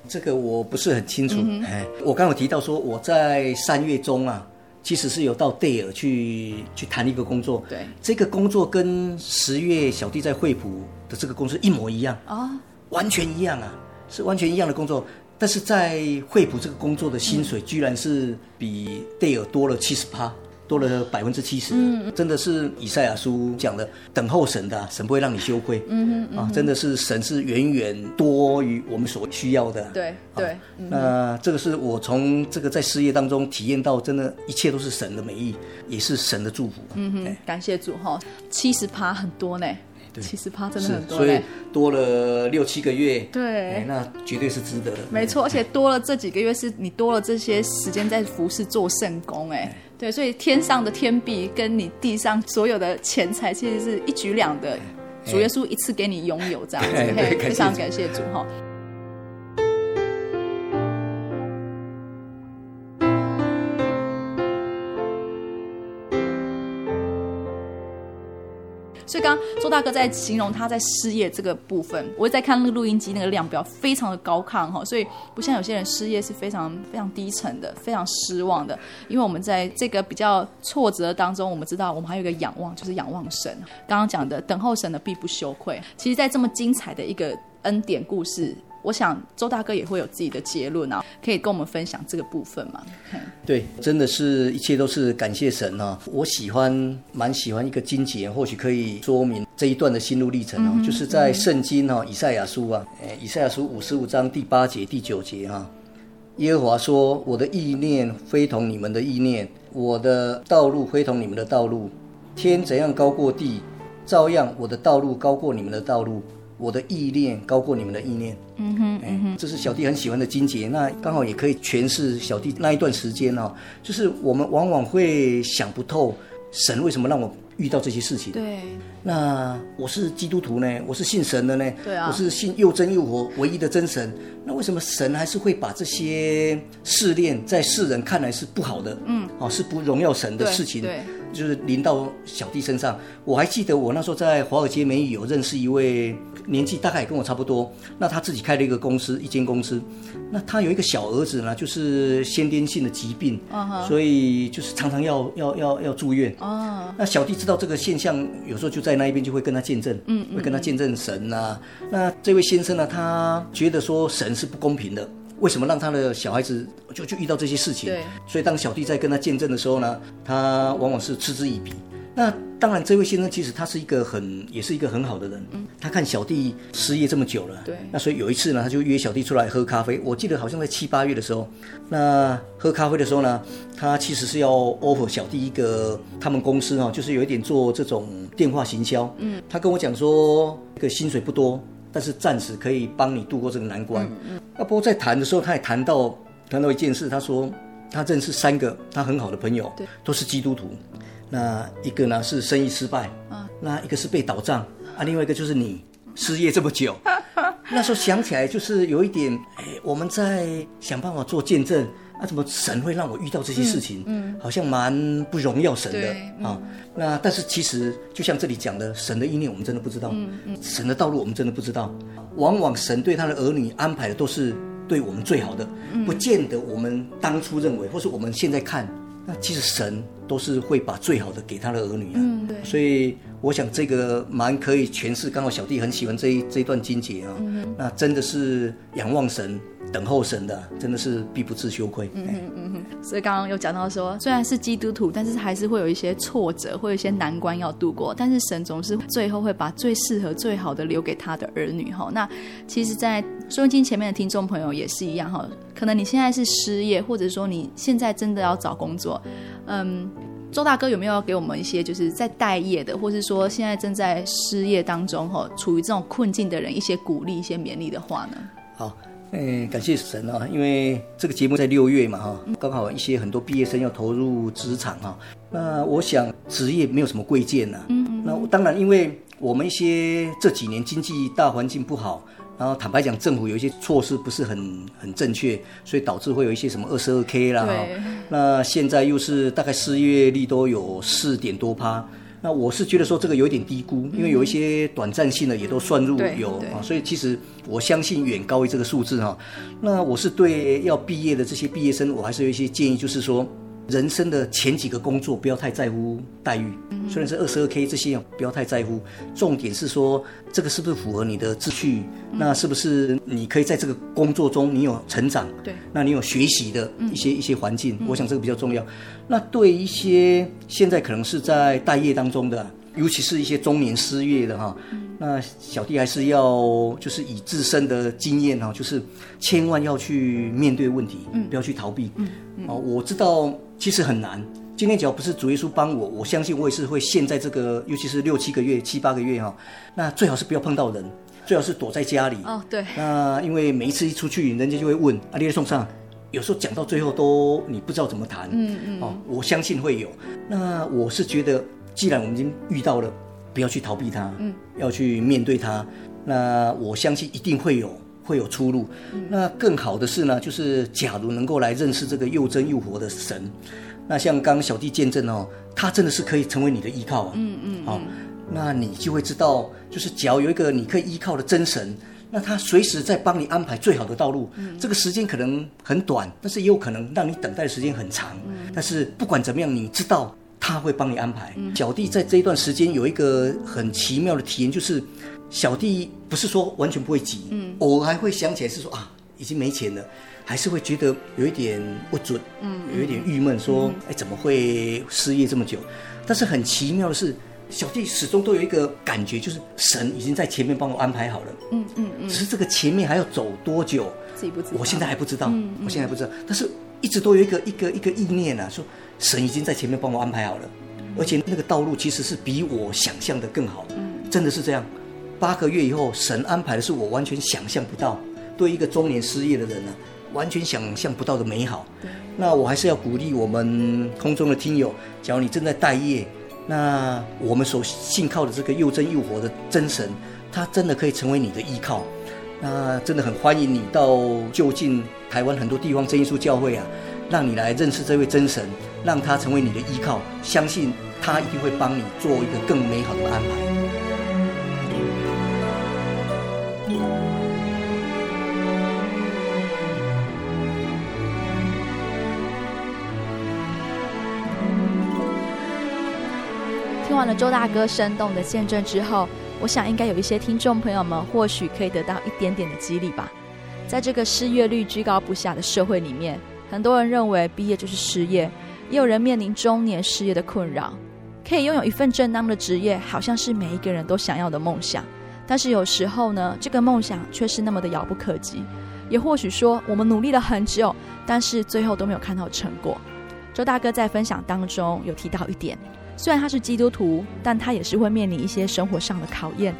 这个我不是很清楚。嗯、哎，我刚刚有提到说我在三月中啊，其实是有到戴尔去去谈一个工作。对，这个工作跟十月小弟在惠普的这个公司一模一样啊、哦，完全一样啊，是完全一样的工作。但是在惠普这个工作的薪水，居然是比戴尔多了七十趴，多了百分之七十。嗯，真的是以赛亚书讲的，等候神的，神不会让你羞愧。嗯嗯啊，真的是神是远远多于我们所需要的。对对、啊嗯。那这个是我从这个在事业当中体验到，真的，一切都是神的美意，也是神的祝福。嗯哼，感谢主哈，七十趴很多呢。七十趴真的很多，所以多了六七个月，对，哎，那绝对是值得的。没错，而且多了这几个月是你多了这些时间在服侍做圣工，哎，对，所以天上的天币跟你地上所有的钱财，其实是一举两得，主耶稣一次给你拥有这样子，非常感谢主哈。所以刚刚周大哥在形容他在失业这个部分，我在看那个录音机那个量表非常的高亢哈，所以不像有些人失业是非常非常低沉的，非常失望的。因为我们在这个比较挫折当中，我们知道我们还有一个仰望，就是仰望神。刚刚讲的等候神的必不羞愧。其实，在这么精彩的一个恩典故事。我想周大哥也会有自己的结论啊，可以跟我们分享这个部分吗？对，真的是一切都是感谢神啊！我喜欢，蛮喜欢一个经节，或许可以说明这一段的心路历程啊，嗯、就是在圣经哈、啊，以赛亚书啊，以赛亚书五十五章第八节、第九节哈、啊，耶和华说：“我的意念非同你们的意念，我的道路非同你们的道路。天怎样高过地，照样我的道路高过你们的道路。”我的意念高过你们的意念，嗯哼，嗯哼，这是小弟很喜欢的金节，那刚好也可以诠释小弟那一段时间哦，就是我们往往会想不透，神为什么让我遇到这些事情？对，那我是基督徒呢，我是信神的呢，对啊，我是信又真又活唯一的真神，那为什么神还是会把这些试炼在世人看来是不好的？嗯，哦，是不荣耀神的事情，对。对就是临到小弟身上，我还记得我那时候在华尔街美语有认识一位年纪大概也跟我差不多，那他自己开了一个公司，一间公司，那他有一个小儿子呢，就是先天性的疾病，uh-huh. 所以就是常常要要要要住院。Uh-huh. 那小弟知道这个现象，有时候就在那一边就会跟他见证，嗯，会跟他见证神啊。那这位先生呢，他觉得说神是不公平的。为什么让他的小孩子就就遇到这些事情？对，所以当小弟在跟他见证的时候呢，他往往是嗤之以鼻。那当然，这位先生其实他是一个很，也是一个很好的人。嗯，他看小弟失业这么久了，对，那所以有一次呢，他就约小弟出来喝咖啡。我记得好像在七八月的时候，那喝咖啡的时候呢，他其实是要 offer 小弟一个他们公司哈，就是有一点做这种电话行销。嗯，他跟我讲说，这个薪水不多。但是暂时可以帮你度过这个难关。嗯嗯。那不过在谈的时候，他也谈到谈到一件事，他说他认识三个他很好的朋友，对，都是基督徒。那一个呢是生意失败，啊，那一个是被倒账，啊，另外一个就是你失业这么久。那时候想起来就是有一点，哎，我们在想办法做见证。那、啊、怎么神会让我遇到这些事情？嗯，嗯好像蛮不荣耀神的、嗯、啊。那但是其实就像这里讲的，神的意念我们真的不知道，嗯嗯，神的道路我们真的不知道。往往神对他的儿女安排的都是对我们最好的，嗯、不见得我们当初认为，或是我们现在看，那其实神都是会把最好的给他的儿女啊。嗯，对。所以我想这个蛮可以诠释，刚好小弟很喜欢这一这一段经节啊。嗯，那真的是仰望神。等候神的真的是必不致羞愧。嗯嗯嗯哼，所以刚刚有讲到说，虽然是基督徒，但是还是会有一些挫折，会有一些难关要度过。但是神总是最后会把最适合、最好的留给他的儿女。哈，那其实，在收音机前面的听众朋友也是一样。哈，可能你现在是失业，或者说你现在真的要找工作。嗯，周大哥有没有给我们一些就是在待业的，或是说现在正在失业当中哈，处于这种困境的人一些鼓励、一些勉励的话呢？好。哎，感谢神啊！因为这个节目在六月嘛，哈，刚好一些很多毕业生要投入职场哈。那我想职业没有什么贵贱呐。嗯嗯。那当然，因为我们一些这几年经济大环境不好，然后坦白讲，政府有一些措施不是很很正确，所以导致会有一些什么二十二 K 啦。对。那现在又是大概失业率都有四点多趴。那我是觉得说这个有一点低估，因为有一些短暂性的也都算入有啊，所以其实我相信远高于这个数字哈。那我是对要毕业的这些毕业生，我还是有一些建议，就是说。人生的前几个工作不要太在乎待遇，虽然是二十二 K 这些不要太在乎，重点是说这个是不是符合你的志趣，那是不是你可以在这个工作中你有成长，对，那你有学习的一些一些环境，我想这个比较重要。那对一些现在可能是在待业当中的，尤其是一些中年失业的哈，那小弟还是要就是以自身的经验哈，就是千万要去面对问题，不要去逃避，哦，我知道。其实很难。今天只要不是主耶稣帮我，我相信我也是会陷在这个，尤其是六七个月、七八个月哈。那最好是不要碰到人，最好是躲在家里。哦，对。那因为每一次一出去，人家就会问啊，你在送上。有时候讲到最后都你不知道怎么谈。嗯嗯。哦，我相信会有。那我是觉得，既然我们已经遇到了，不要去逃避它，嗯，要去面对它。那我相信一定会有。会有出路。那更好的是呢，就是假如能够来认识这个又真又活的神，那像刚刚小弟见证哦，他真的是可以成为你的依靠啊。嗯嗯。好，那你就会知道，就是只要有一个你可以依靠的真神，那他随时在帮你安排最好的道路。嗯。这个时间可能很短，但是也有可能让你等待的时间很长。嗯。但是不管怎么样，你知道他会帮你安排。嗯。小弟在这一段时间有一个很奇妙的体验，就是。小弟不是说完全不会急，嗯，偶尔还会想起来是说啊，已经没钱了，还是会觉得有一点不准，嗯，有一点郁闷，说哎，怎么会失业这么久？但是很奇妙的是，小弟始终都有一个感觉，就是神已经在前面帮我安排好了，嗯嗯嗯，只是这个前面还要走多久，自己不知道，我现在还不知道，我现在还不知道，但是一直都有一个一个一个意念啊，说神已经在前面帮我安排好了，而且那个道路其实是比我想象的更好，真的是这样。八个月以后，神安排的是我完全想象不到，对一个中年失业的人呢，完全想象不到的美好。那我还是要鼓励我们空中的听友，假如你正在待业，那我们所信靠的这个又真又活的真神，他真的可以成为你的依靠。那真的很欢迎你到就近台湾很多地方真耶稣教会啊，让你来认识这位真神，让他成为你的依靠，相信他一定会帮你做一个更美好的安排。完了周大哥生动的见证之后，我想应该有一些听众朋友们或许可以得到一点点的激励吧。在这个失业率居高不下的社会里面，很多人认为毕业就是失业，也有人面临中年失业的困扰。可以拥有一份正当的职业，好像是每一个人都想要的梦想。但是有时候呢，这个梦想却是那么的遥不可及。也或许说，我们努力了很久，但是最后都没有看到成果。周大哥在分享当中有提到一点。虽然他是基督徒，但他也是会面临一些生活上的考验。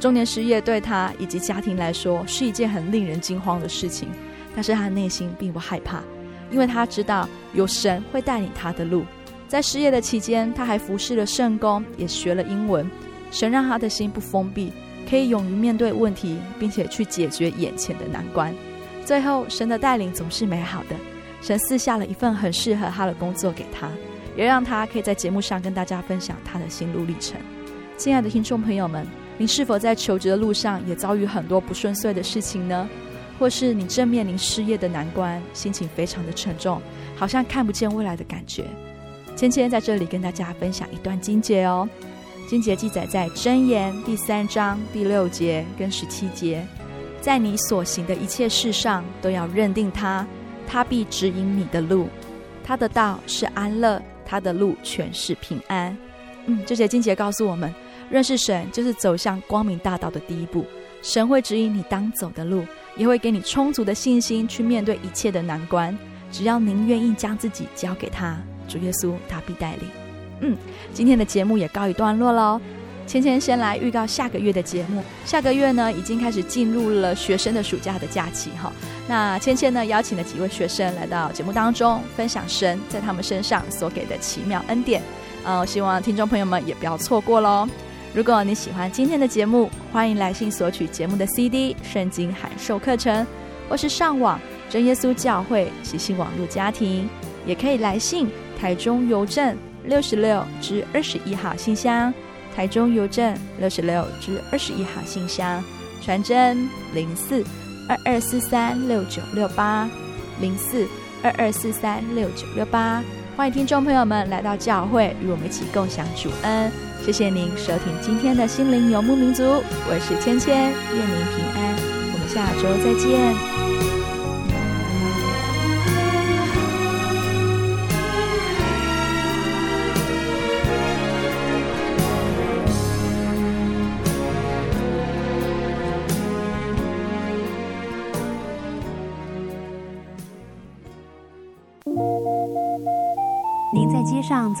中年失业对他以及家庭来说是一件很令人惊慌的事情，但是他内心并不害怕，因为他知道有神会带领他的路。在失业的期间，他还服侍了圣工，也学了英文。神让他的心不封闭，可以勇于面对问题，并且去解决眼前的难关。最后，神的带领总是美好的，神赐下了一份很适合他的工作给他。也让他可以在节目上跟大家分享他的心路历程。亲爱的听众朋友们，您是否在求职的路上也遭遇很多不顺遂的事情呢？或是你正面临失业的难关，心情非常的沉重，好像看不见未来的感觉？芊芊在这里跟大家分享一段经节哦。经节记载在箴言第三章第六节跟十七节，在你所行的一切事上都要认定他，他必指引你的路，他的道是安乐。他的路全是平安。嗯，这些经节告诉我们，认识神就是走向光明大道的第一步。神会指引你当走的路，也会给你充足的信心去面对一切的难关。只要您愿意将自己交给他，主耶稣他必带领。嗯，今天的节目也告一段落喽。芊芊先来预告下个月的节目。下个月呢，已经开始进入了学生的暑假的假期哈。那芊芊呢，邀请了几位学生来到节目当中，分享神在他们身上所给的奇妙恩典。呃，希望听众朋友们也不要错过喽。如果你喜欢今天的节目，欢迎来信索取节目的 CD、圣经函授课程，或是上网真耶稣教会喜信网络家庭，也可以来信台中邮政六十六至二十一号信箱。台中邮政六十六至二十一号信箱，传真零四二二四三六九六八零四二二四三六九六八，欢迎听众朋友们来到教会，与我们一起共享主恩。谢谢您收听今天的心灵游牧民族，我是芊芊，愿您平安，我们下周再见。